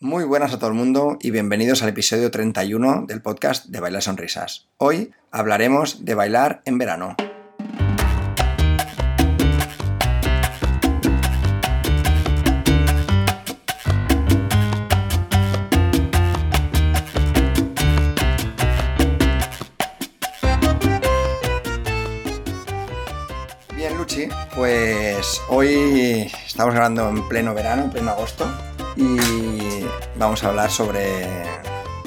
Muy buenas a todo el mundo y bienvenidos al episodio 31 del podcast de Bailar Sonrisas. Hoy hablaremos de bailar en verano. Bien, Luchi, pues hoy estamos grabando en pleno verano, en pleno agosto, y vamos a hablar sobre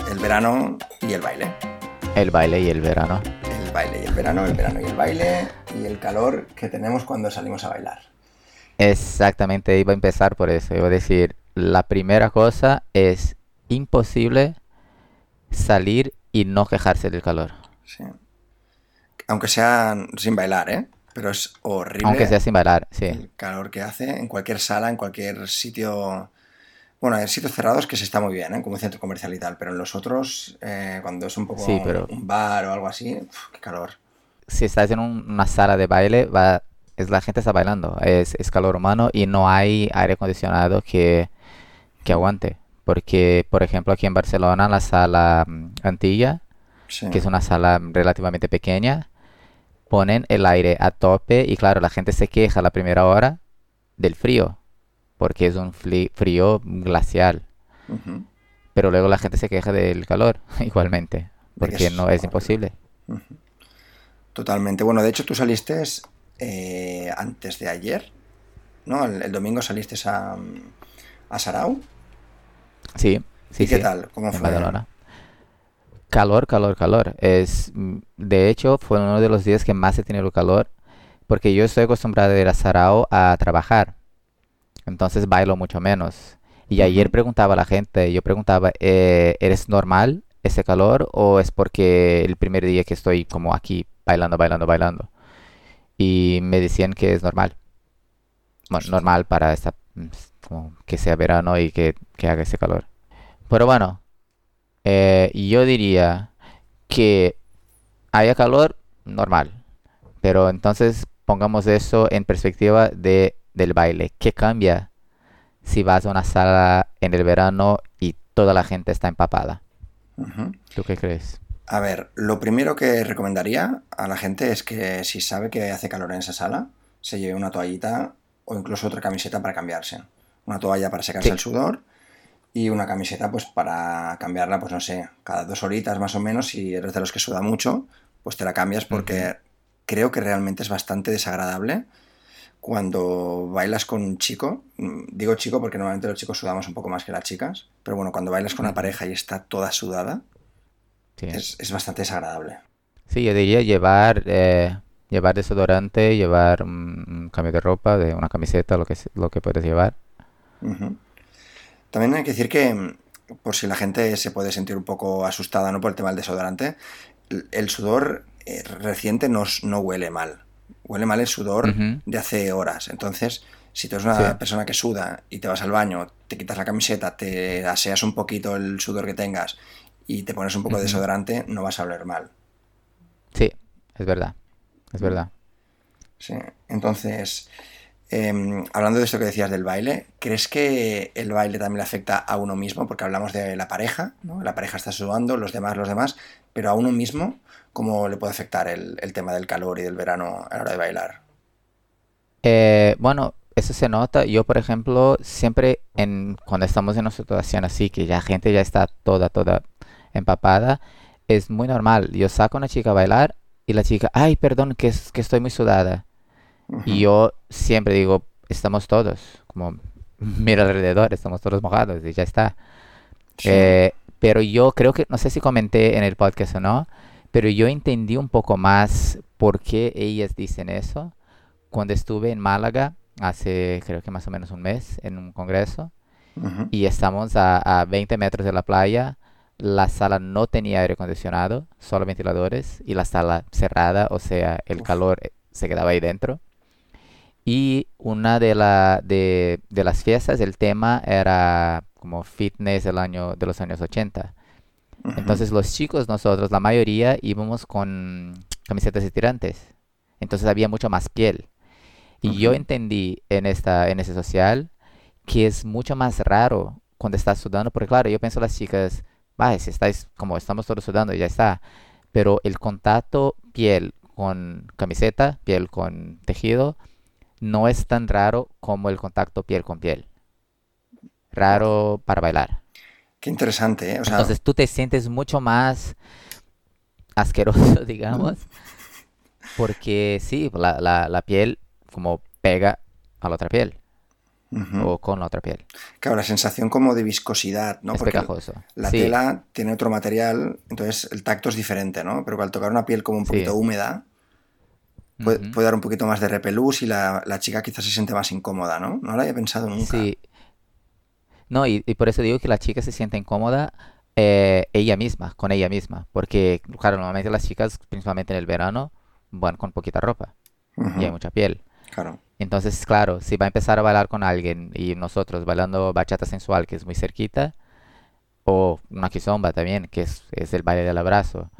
el verano y el baile. El baile y el verano. El baile y el verano, el verano y el baile, y el calor que tenemos cuando salimos a bailar. Exactamente, iba a empezar por eso. Iba a decir, la primera cosa es imposible salir y no quejarse del calor. Sí. Aunque sea sin bailar, ¿eh? Pero es horrible Aunque sea sin bailar, sí. el calor que hace en cualquier sala, en cualquier sitio. Bueno, en sitios cerrados que se está muy bien, ¿eh? como un centro comercial y tal, pero en los otros, eh, cuando es un poco Sí, pero- un bar o algo así, uf, qué calor. Si estás en un- una sala de baile, va, es la gente está bailando, es, es calor humano y no hay aire acondicionado que, que aguante. Porque, por ejemplo, aquí en Barcelona, la sala mm, Antilla, Sí. que es una sala relativamente pequeña, ponen el aire a tope y claro, la gente se queja la primera hora del frío, porque es un frío glacial, pero luego la gente se queja del calor igualmente, porque es no es horrible. imposible. Totalmente. Bueno, de hecho tú saliste eh, antes de ayer, ¿no? El, el domingo saliste a, a Sarau. Sí, sí, ¿Y qué sí, tal? ¿Cómo en fue? Badalona. Calor, calor, calor. Es, mm, de hecho, fue uno de los días que más he tenido calor, porque yo estoy acostumbrado a ir a Sarao a trabajar, entonces bailo mucho menos. Y ayer preguntaba a la gente, yo preguntaba, eh, ¿eres normal ese calor o es porque el primer día que estoy como aquí bailando, bailando, bailando? Y me decían que es normal. Bueno, normal para esta, mm, como que sea verano y que, que haga ese calor. Pero bueno, eh, yo diría que haya calor, normal. Pero entonces pongamos eso en perspectiva de, del baile. ¿Qué cambia si vas a una sala en el verano y toda la gente está empapada? ¿Tú qué crees? A ver, lo primero que recomendaría a la gente es que si sabe que hace calor en esa sala, se lleve una toallita o incluso otra camiseta para cambiarse. Una toalla para secarse Sí. el sudor y una camiseta pues para cambiarla, pues no sé, cada dos horitas más o menos, si eres de los que suda mucho, pues te la cambias porque creo que realmente es bastante desagradable cuando bailas con un chico. Mm, Digo chico porque normalmente los chicos sudamos un poco más que las chicas, pero bueno, cuando bailas con una pareja y está toda sudada, Sí. es, es bastante desagradable. Sí, yo diría llevar, eh, llevar desodorante, llevar un, un cambio de ropa, de una camiseta, lo que, se- lo que puedes llevar. También hay que decir que, mm, por si la gente se puede sentir un poco asustada ¿no? por el tema del desodorante, el sudor eh, reciente no huele mal. Huele mal el sudor de hace horas. Entonces, si tú eres una Sí. persona que suda y te vas al baño, te quitas la camiseta, te aseas un poquito el sudor que tengas y te pones un poco de desodorante, no vas a oler mal. Sí, es verdad, es verdad. Sí. Entonces, em, hablando de esto que decías del baile, ¿crees que el baile también le afecta a uno mismo? Porque hablamos de la pareja, ¿no? La pareja está sudando, los demás, los demás, pero a uno mismo, ¿cómo le puede afectar el, el tema del calor y del verano a la hora de bailar? Eh, bueno, eso se nota. Yo, por ejemplo, siempre en, cuando estamos en una situación así, que ya gente ya está toda, toda empapada, es muy normal. Yo saco a una chica a bailar y la chica, ay, perdón, que, es, que estoy muy sudada. Ujú. Y yo siempre digo, estamos todos, como mira alrededor, estamos todos mojados y ya está. Sí. Eh, pero yo creo que, no sé si comenté en el podcast o no, pero yo entendí un poco más por qué ellas dicen eso cuando estuve en Málaga hace creo que más o menos un mes en un congreso y estamos a, a 20 metros de la playa. La sala no tenía aire acondicionado, solo ventiladores y la sala cerrada, o sea, el Uf. calor eh, se quedaba ahí dentro. Y una de, la, de, de las fiestas, el tema era como fitness del año, de los años 80. Entonces los chicos, nosotros, la mayoría íbamos con camisetas estirantes. Entonces había mucho más piel. Y yo entendí en esta, en ese social que es mucho más raro cuando estás sudando, porque claro, yo pienso las chicas, vaya, si estáis como estamos todos sudando, ya está. Pero el contacto piel con camiseta, piel con tejido, no es tan raro como el contacto piel con piel. Raro para bailar. Qué interesante, ¿eh? O sea, Entonces tú te sientes mucho más asqueroso, digamos, porque sí, la, la, la piel como pega a la otra piel o con la otra piel. Claro, la sensación como de viscosidad, ¿no? Es Porque pegajoso. la Sí, tela tiene otro material, entonces el tacto es diferente, ¿no? Pero al tocar una piel como un sí. poquito húmeda, puede dar un poquito más de repelús y la, la chica quizás se siente más incómoda, ¿no? No lo había pensado nunca. Sí, no, y, y por eso digo que la chica se siente incómoda eh, ella misma, con ella misma, porque, claro, normalmente las chicas, principalmente en el verano, van con poquita ropa y hay mucha piel. Claro. Entonces, claro, si va a empezar a bailar con alguien y nosotros bailando bachata sensual, que es muy cerquita, o una kizomba también, que es, es el baile del abrazo.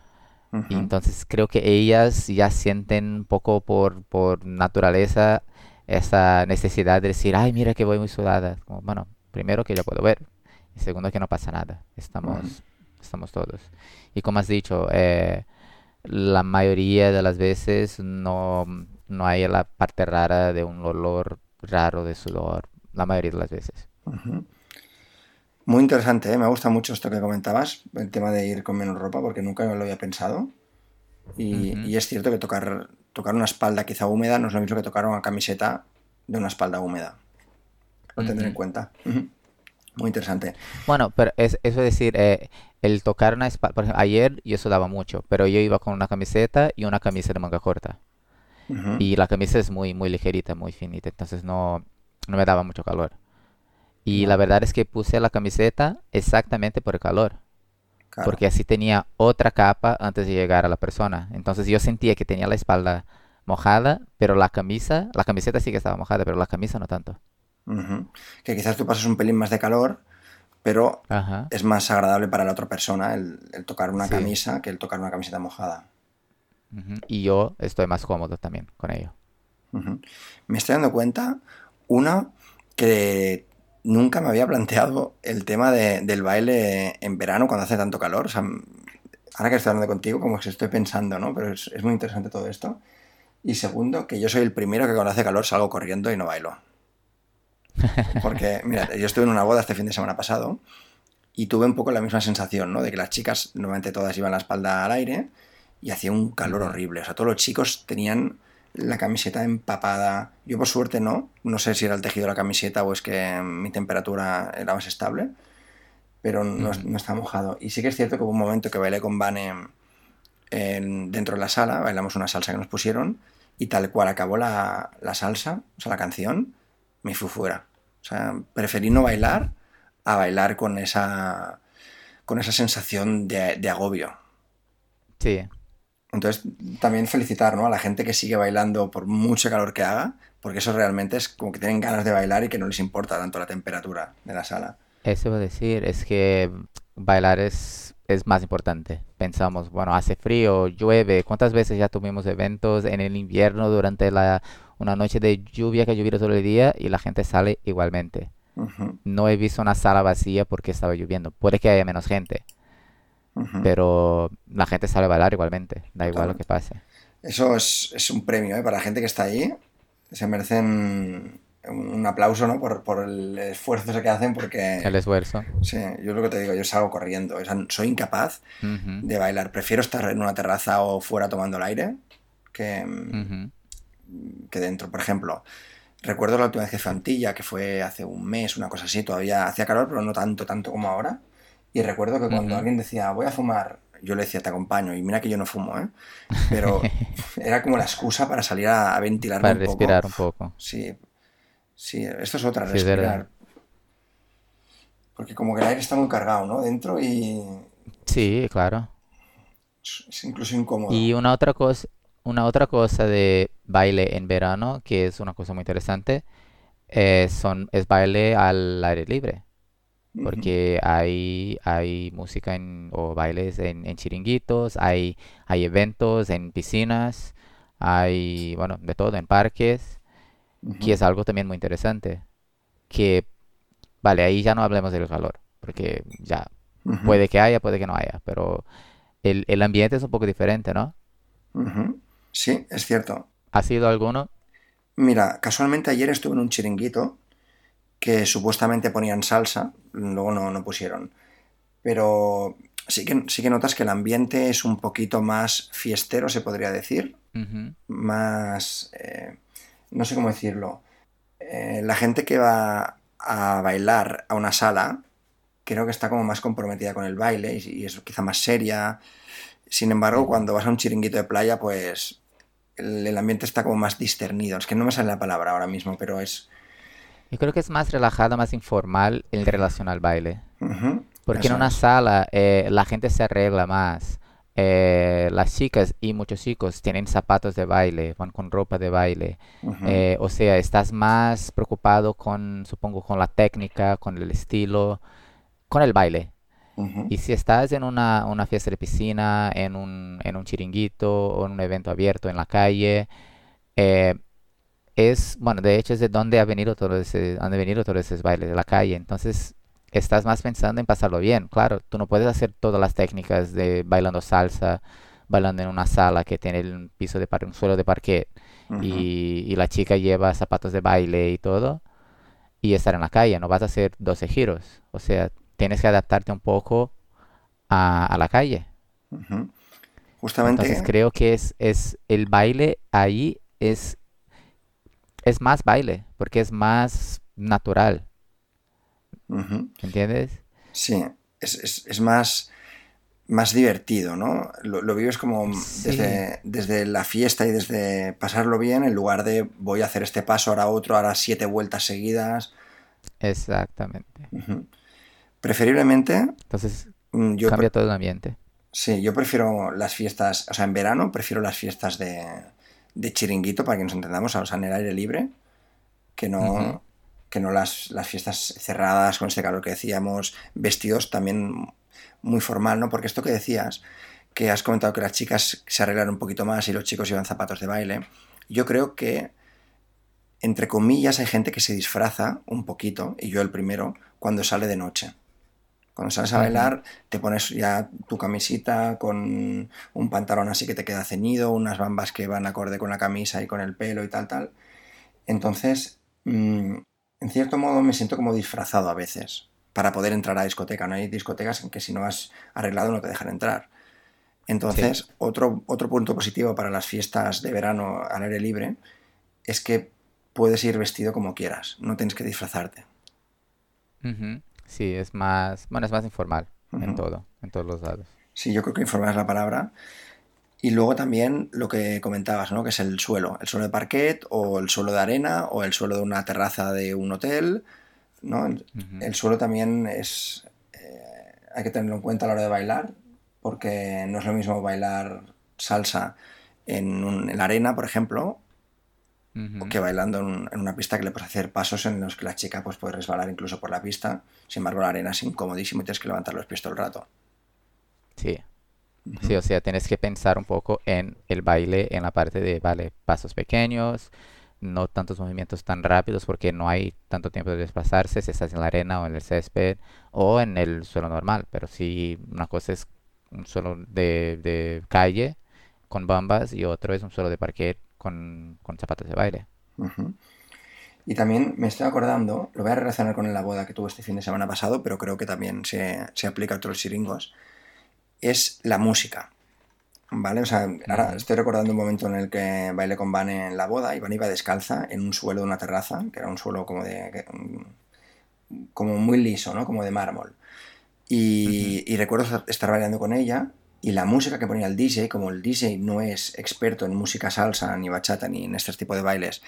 Y entonces creo que ellas ya sienten un poco por, por naturaleza esa necesidad de decir, ay, mira que voy muy sudada. Como, bueno, primero que yo puedo ver, y segundo que no pasa nada, estamos, estamos todos. Y como has dicho, eh, la mayoría de las veces no, no hay la parte rara de un olor raro de sudor, la mayoría de las veces. Muy interesante, ¿eh? Me gusta mucho esto que comentabas, el tema de ir con menos ropa, porque nunca lo había pensado. Y, y es cierto que tocar, tocar una espalda quizá húmeda no es lo mismo que tocar una camiseta de una espalda húmeda. Lo tendré en ujú. cuenta. Ujú. Muy interesante. Bueno, pero es, eso es decir, eh, el tocar una espalda, por ejemplo, ayer yo sudaba mucho, pero yo iba con una camiseta y una camisa de manga corta. Ujú. Y la camisa es muy, muy ligerita, muy finita, entonces no, no me daba mucho calor. Y la verdad es que puse la camiseta exactamente por el calor, claro. porque así tenía otra capa antes de llegar a la persona. Entonces yo sentía que tenía la espalda mojada, pero la camisa, la camiseta sí que estaba mojada, pero la camisa no tanto. Que quizás tú pasas un pelín más de calor, pero Ajá, es más agradable para la otra persona el, el tocar una sí. camisa que el tocar una camiseta mojada. Y yo estoy más cómodo también con ello. Me estoy dando cuenta, una, que nunca me había planteado el tema de- del baile en verano cuando hace tanto calor. O sea, ahora que estoy hablando contigo, como que estoy pensando, ¿no? Pero es, es muy interesante todo esto. Y segundo, que yo soy el primero que cuando hace calor salgo corriendo y no bailo. Porque, mira, yo estuve en una boda este fin de semana pasado y tuve un poco la misma sensación, ¿no? De que las chicas, normalmente todas iban la espalda al aire y hacía un calor horrible. O sea, todos los chicos tenían la camiseta empapada. Yo por suerte no. No sé si era el tejido de la camiseta o es que mi temperatura era más estable, pero no, ujú, no está mojado. Y sí que es cierto que hubo un momento que bailé con Vane en- dentro de la sala, bailamos una salsa que nos pusieron y tal cual acabó la, la salsa, o sea, la canción, me fui fuera. O sea, preferí no bailar a bailar con esa, con esa sensación de, de agobio. Sí. Entonces, también felicitar, ¿no? a la gente que sigue bailando por mucho calor que haga, porque eso realmente es como que tienen ganas de bailar y que no les importa tanto la temperatura de la sala. Eso iba a decir, es que bailar es, es más importante. Pensamos, bueno, hace frío, llueve. ¿Cuántas veces ya tuvimos eventos en el invierno durante la, una noche de lluvia que lloviera todo el día y la gente sale igualmente? Ujú, No he visto una sala vacía porque estaba lloviendo. Puede que haya menos gente, ujú. pero la gente sale a bailar igualmente, da igual lo que pase. Eso es, es un premio, ¿eh? Para la gente que está ahí. Se merecen un, aplauso, ¿no? Por, por el esfuerzo que hacen, porque, El esfuerzo. sí, yo lo que te digo, yo salgo corriendo. O sea, soy incapaz de bailar. Prefiero estar en una terraza o fuera tomando el aire que, que dentro. Por ejemplo, recuerdo la última vez que fui a Antilla, que fue hace un mes, una cosa así. Todavía hacía calor, pero no tanto, tanto como ahora. Y recuerdo que cuando alguien decía, voy a fumar, yo le decía, te acompaño. Y mira que yo no fumo, ¿eh? Pero era como la excusa para salir a, a ventilarme Para un poco. respirar un poco. Sí, sí, esto es otra, respirar. Porque como que el aire está muy cargado, ¿no? Dentro y Sí, claro. es incluso incómodo. Y una otra cosa, una otra cosa de baile en verano, que es una cosa muy interesante, eh, son, es baile al aire libre, porque hay, hay música en, o bailes en, en chiringuitos, hay, hay eventos en piscinas, hay, bueno, de todo, en parques, que es algo también muy interesante, que vale, ahí ya no hablemos del calor, porque ya puede que haya, puede que no haya, pero el, el ambiente es un poco diferente, ¿no? Sí, es cierto. ¿Ha sido alguno? Mira, casualmente ayer estuve en un chiringuito que supuestamente ponían salsa, luego no, no pusieron. Pero sí que, sí que notas que el ambiente es un poquito más fiestero, se podría decir. Más... Eh, no sé cómo decirlo. Eh, la gente que va a bailar a una sala, creo que está como más comprometida con el baile y, es quizá más seria. Sin embargo, cuando vas a un chiringuito de playa, pues el, ambiente está como más discernido. Es que no me sale la palabra ahora mismo, pero es... Yo creo que es más relajado, más informal en relación al baile. Porque en una sala eh, la gente se arregla más. Eh, las chicas y muchos chicos tienen zapatos de baile, van con ropa de baile. Eh, o sea, estás más preocupado con, supongo, con la técnica, con el estilo, con el baile. Y si estás en una, una, fiesta de piscina, en un, en un chiringuito o en un evento abierto en la calle, es, bueno, de hecho es de donde ha venido todo ese, han venido todos esos bailes de la calle. Entonces, estás más pensando en pasarlo bien. Claro, tú no puedes hacer todas las técnicas de bailando salsa, bailando en una sala que tiene un piso de un suelo de parquet y, la chica lleva zapatos de baile y todo y estar en la calle. No vas a hacer 12 giros. O sea, tienes que adaptarte un poco a, la calle. Justamente. Entonces creo que es, es el baile ahí es, es más baile porque es más natural. ¿Entiendes? Sí, es, más, más divertido, ¿no? Lo, vives como desde, la fiesta y desde pasarlo bien en lugar de voy a hacer este paso, ahora otro, ahora siete vueltas seguidas. Exactamente. Preferiblemente... Entonces mm, yo cambia todo el ambiente. Sí, yo prefiero las fiestas, o sea, en verano prefiero las fiestas de, de chiringuito, para que nos entendamos, o sea, en el aire libre, que no, que no las, las fiestas cerradas con este calor que decíamos, vestidos también muy formal, ¿no? Porque esto que decías, que has comentado que las chicas se arreglan un poquito más y los chicos llevan zapatos de baile, yo creo que, entre comillas, hay gente que se disfraza un poquito, y yo el primero, cuando sale de noche. Cuando sales a bailar, te pones ya tu camisita con un pantalón así que te queda ceñido, unas bambas que van acorde con la camisa y con el pelo y tal, tal. Entonces, mm, en cierto modo me siento como disfrazado a veces para poder entrar a discoteca. No hay discotecas en que si no has arreglado no te dejan entrar. Entonces, otro, otro punto positivo para las fiestas de verano al aire libre es que puedes ir vestido como quieras, no tienes que disfrazarte. Sí, es más, bueno, es más informal en todo, en todos los lados. Sí, yo creo que informal es la palabra. Y luego también lo que comentabas, ¿no? Que es el suelo, el suelo de parquet o el suelo de arena o el suelo de una terraza de un hotel, ¿no? El suelo también es... Eh, hay que tenerlo en cuenta a la hora de bailar, porque no es lo mismo bailar salsa en, la arena, por ejemplo, o que bailando en, una pista que le puedes hacer pasos en los que la chica pues, puede resbalar incluso por la pista. Sin embargo, la arena es incomodísimo y tienes que levantar los pies todo el rato. Sí, Sí, o sea, tienes que pensar un poco en el baile, en la parte de, vale, pasos pequeños, no tantos movimientos tan rápidos porque no hay tanto tiempo de desplazarse si estás en la arena o en el césped o en el suelo normal. Pero sí, una cosa es un suelo de, calle con bambas y otro es un suelo de parquet con, zapatos de baile. Y también me estoy acordando, lo voy a relacionar con la boda que tuve este fin de semana pasado, pero creo que también se, se aplica a otros chiringos es la música. ¿Vale? O sea, ahora estoy recordando un momento en el que bailé con Van en la boda y Van iba descalza en un suelo de una terraza, que era un suelo como de. como muy liso, ¿no? Como de mármol. Y, recuerdo estar bailando con ella y la música que ponía el DJ, como el DJ no es experto en música salsa, ni bachata, ni en este tipo de bailes,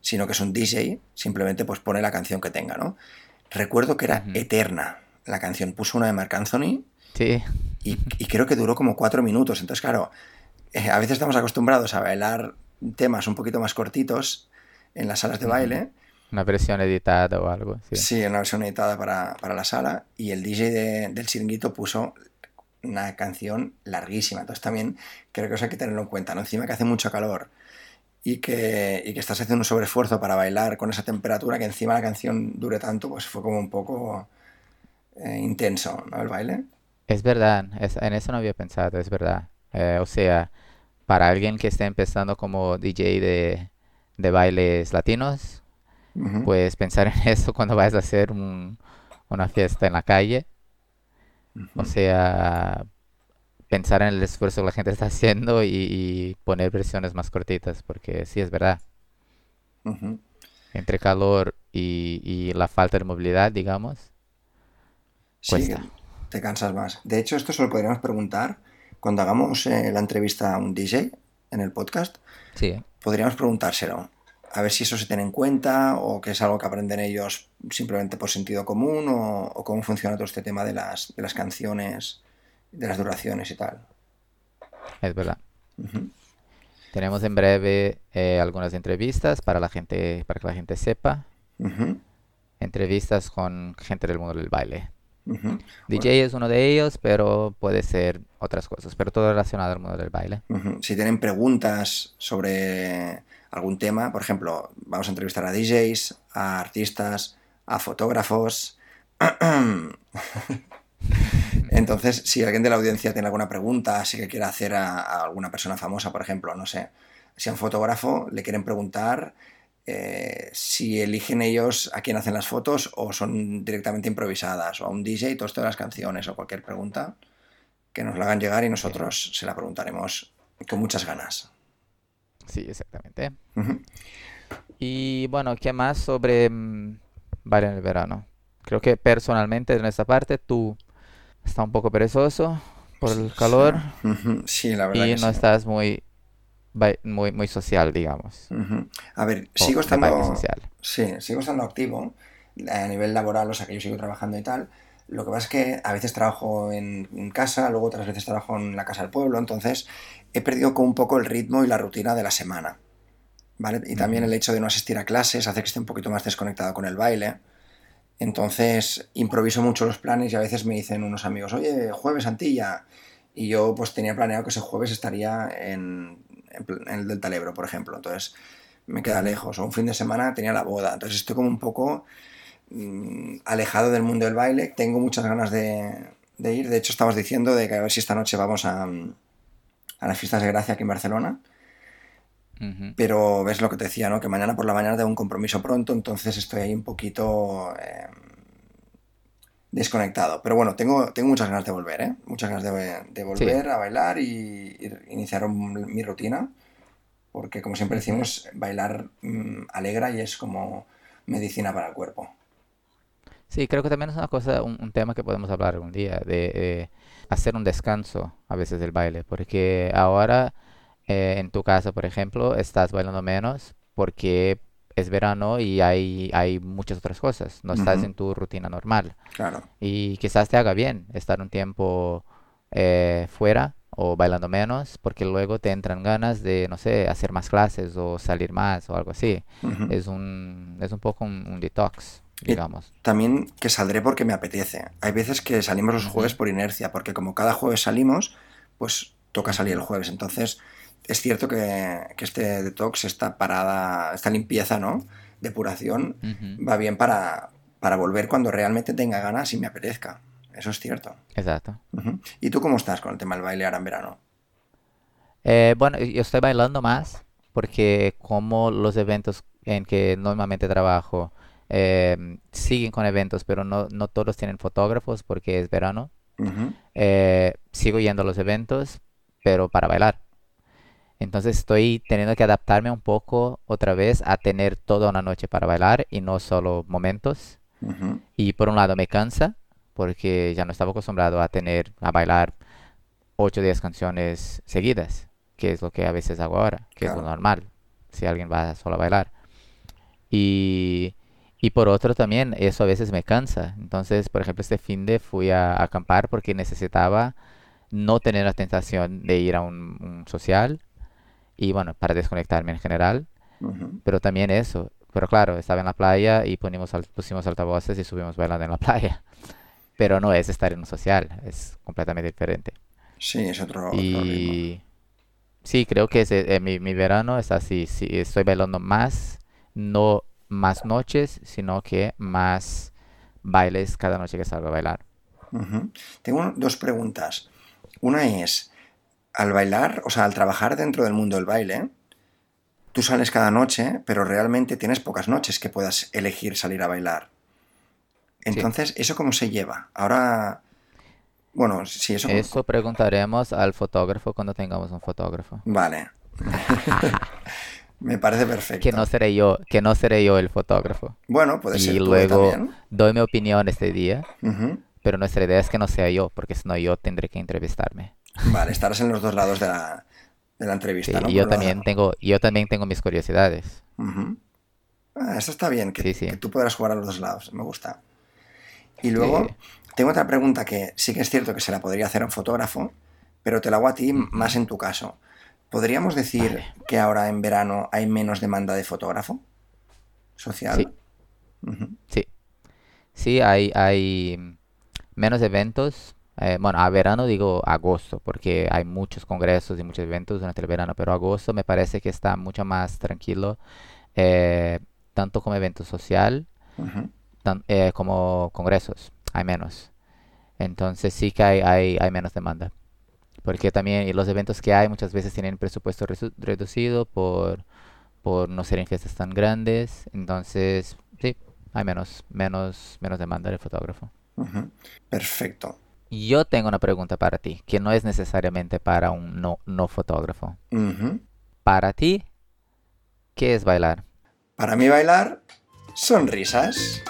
sino que es un DJ, simplemente pues pone la canción que tenga, ¿no? Recuerdo que era eterna la canción. Puso una de Marc Anthony. Sí. Y, creo que duró como cuatro minutos. Entonces, claro, eh, a veces estamos acostumbrados a bailar temas un poquito más cortitos en las salas de baile. Una versión editada o algo. Sí, una versión editada para, la sala. Y el DJ del chiringuito puso una canción larguísima. Entonces también creo que eso hay que tenerlo en cuenta. ¿no? Encima que hace mucho calor y que, y que estás haciendo un sobreesfuerzo para bailar con esa temperatura, que encima la canción dure tanto, pues fue como un poco eh, intenso, ¿no? El baile. Es verdad, es- en eso no había pensado, es verdad. Eh, o sea, para alguien que esté empezando como DJ de, de bailes latinos, Ujú. pues pensar en eso cuando vayas a hacer un- una fiesta en la calle, o sea, pensar en el esfuerzo que la gente está haciendo y, y poner versiones más cortitas, porque sí, es verdad, Ujú. entre calor y, y la falta de movilidad, digamos, Sí, cuesta. Te cansas más. De hecho, esto se lo podríamos preguntar cuando hagamos eh, la entrevista a un DJ en el podcast. Sí, Podríamos preguntárselo. A ver si eso se tiene en cuenta o que es algo que aprenden ellos simplemente por sentido común o, o cómo funciona todo este tema de las, de las canciones, de las duraciones y tal. es verdad. Tenemos en breve eh, algunas entrevistas para la gente, para que la gente sepa. Entrevistas con gente del mundo del baile. Ujú. Bueno, DJ es uno de ellos, pero puede ser otras cosas, pero todo relacionado al mundo del baile. ujú. Si tienen preguntas sobre algún tema, por ejemplo, vamos a entrevistar a DJs, a artistas, a fotógrafos. Entonces, si alguien de la audiencia tiene alguna pregunta, si que quiere hacer a, a alguna persona famosa, por ejemplo, no sé, si a un fotógrafo le quieren preguntar eh, si eligen ellos a quién hacen las fotos o son directamente improvisadas, o a un DJ, todo esto de las canciones o cualquier pregunta, que nos la hagan llegar y nosotros se la preguntaremos con muchas ganas. sí, exactamente. Y bueno, ¿qué más sobre mm, baile en el verano? Creo que personalmente en esta parte tú estás un poco perezoso por el calor sí, la verdad y que no sí. estás muy, muy, muy social, digamos, Ujú. A ver, sigo estando, social. sí, sigo estando activo a nivel laboral, o sea que yo sigo trabajando y tal. Lo que pasa es que a veces trabajo en, en casa, luego otras veces trabajo en la casa del pueblo, entonces he perdido como un poco el ritmo y la rutina de la semana, ¿vale? Y también el hecho de no asistir a clases hace que esté un poquito más desconectado con el baile. Entonces improviso mucho los planes y a veces me dicen unos amigos, oye, jueves Antilla. Y yo pues tenía planeado que ese jueves estaría en, en el del Ebro, por ejemplo. Entonces me queda lejos. O un fin de semana tenía la boda. Entonces estoy como un poco mm, alejado del mundo del baile. Tengo muchas ganas de, de ir. De hecho, estamos diciendo de que a ver si esta noche vamos a, a las fiestas de Gracia aquí en Barcelona. Pero ves lo que te decía, ¿no? Que mañana por la mañana tengo un compromiso pronto, entonces estoy ahí un poquito eh, desconectado. Pero bueno, tengo, tengo muchas ganas de volver, ¿eh? Muchas ganas de, de Sí, volver a bailar y, y iniciar un- mi rutina, porque como siempre decimos, bailar mm, alegra y es como medicina para el cuerpo. Sí, creo que también es una cosa, un, un tema que podemos hablar algún día, de eh, hacer un descanso a veces del baile, porque ahora eh, en tu casa, por ejemplo, estás bailando menos porque es verano y hay, hay muchas otras cosas, no estás Ujú, en tu rutina normal claro. y quizás te haga bien estar un tiempo eh, fuera o bailando menos, porque luego te entran ganas de, no sé, hacer más clases o salir más o algo así. Ujú. Es un, es un poco un, un detox, Y digamos. también que saldré porque me apetece. Hay veces que salimos los jueves por inercia, porque como cada jueves salimos, pues toca salir el jueves. Entonces, es cierto que, que este detox, esta parada, esta limpieza, ¿no? Depuración, va bien para, para volver cuando realmente tenga ganas y me apetezca. Eso es cierto. Exacto. ¿Y tú cómo estás con el tema del baile ahora en verano? Eh, bueno, yo estoy bailando más porque como los eventos en que normalmente trabajo em, siguen con eventos, pero no, no todos tienen fotógrafos porque es verano, eh, sigo yendo a los eventos, pero para bailar. Entonces estoy teniendo que adaptarme un poco otra vez a tener toda una noche para bailar y no solo momentos. Ujú. Y por un lado me cansa porque ya no estaba acostumbrado a tener, a bailar 8 o 10 canciones seguidas, que es lo que a veces hago ahora, que es lo Claro. normal, si alguien va solo a bailar. Y, y por otro también, eso a veces me cansa. Entonces, por ejemplo, este fin de fui a, a acampar porque necesitaba no tener la tentación de ir a un, un social y bueno, para desconectarme en general, Ujú. pero también eso. Pero claro, estaba en la playa y ponimos, pusimos altavoces y subimos bailando en la playa. Pero no es estar en un social, es completamente diferente. Sí, es otro, otro ritmo. Y Sí, creo que ese- eh, mi, mi verano es así. Sí, estoy bailando más, no más noches, sino que más bailes cada noche que salgo a bailar. Ujú. Tengo un- dos preguntas. Una es, al bailar, o sea, al trabajar dentro del mundo del baile, tú sales cada noche, pero realmente tienes pocas noches que puedas elegir salir a bailar. Entonces, ¿eso cómo se lleva? Ahora, bueno, si eso... Eso preguntaremos al fotógrafo cuando tengamos un fotógrafo. Vale. Me parece perfecto. Que no seré yo, que no seré yo el fotógrafo. Bueno, puede ser Y luego también. doy mi opinión este día, pero nuestra idea es que no sea yo, porque si no yo tendré que entrevistarme. Vale, estarás en los dos lados de la, de la Sí, entrevista, ¿no? y yo Por la- también tengo, yo también tengo mis curiosidades. Ah, eso está bien, que, Sí, sí. que tú podrás jugar a los dos lados, me gusta. Y luego, tengo otra pregunta que sí que es cierto que se la podría hacer a un fotógrafo, pero te la hago a ti más en tu caso. ¿Podríamos decir Vale. que ahora en verano hay menos demanda de fotógrafo social? Sí. Sí, sí, hay, hay menos eventos. Eh, bueno, a verano digo agosto, porque hay muchos congresos y muchos eventos durante el verano, pero agosto me parece que está mucho más tranquilo, eh, tanto como evento social tan- eh, como congresos, hay menos. Entonces sí que hay, hay, hay menos demanda. Porque también y los eventos que hay muchas veces tienen presupuesto resu- reducido por, por no ser en fiestas tan grandes. Entonces, sí, hay menos, menos, menos demanda del fotógrafo. Perfecto. Yo tengo una pregunta para ti, que no es necesariamente para un no, no fotógrafo. Para ti, ¿qué es bailar? Para mí bailar, sonrisas.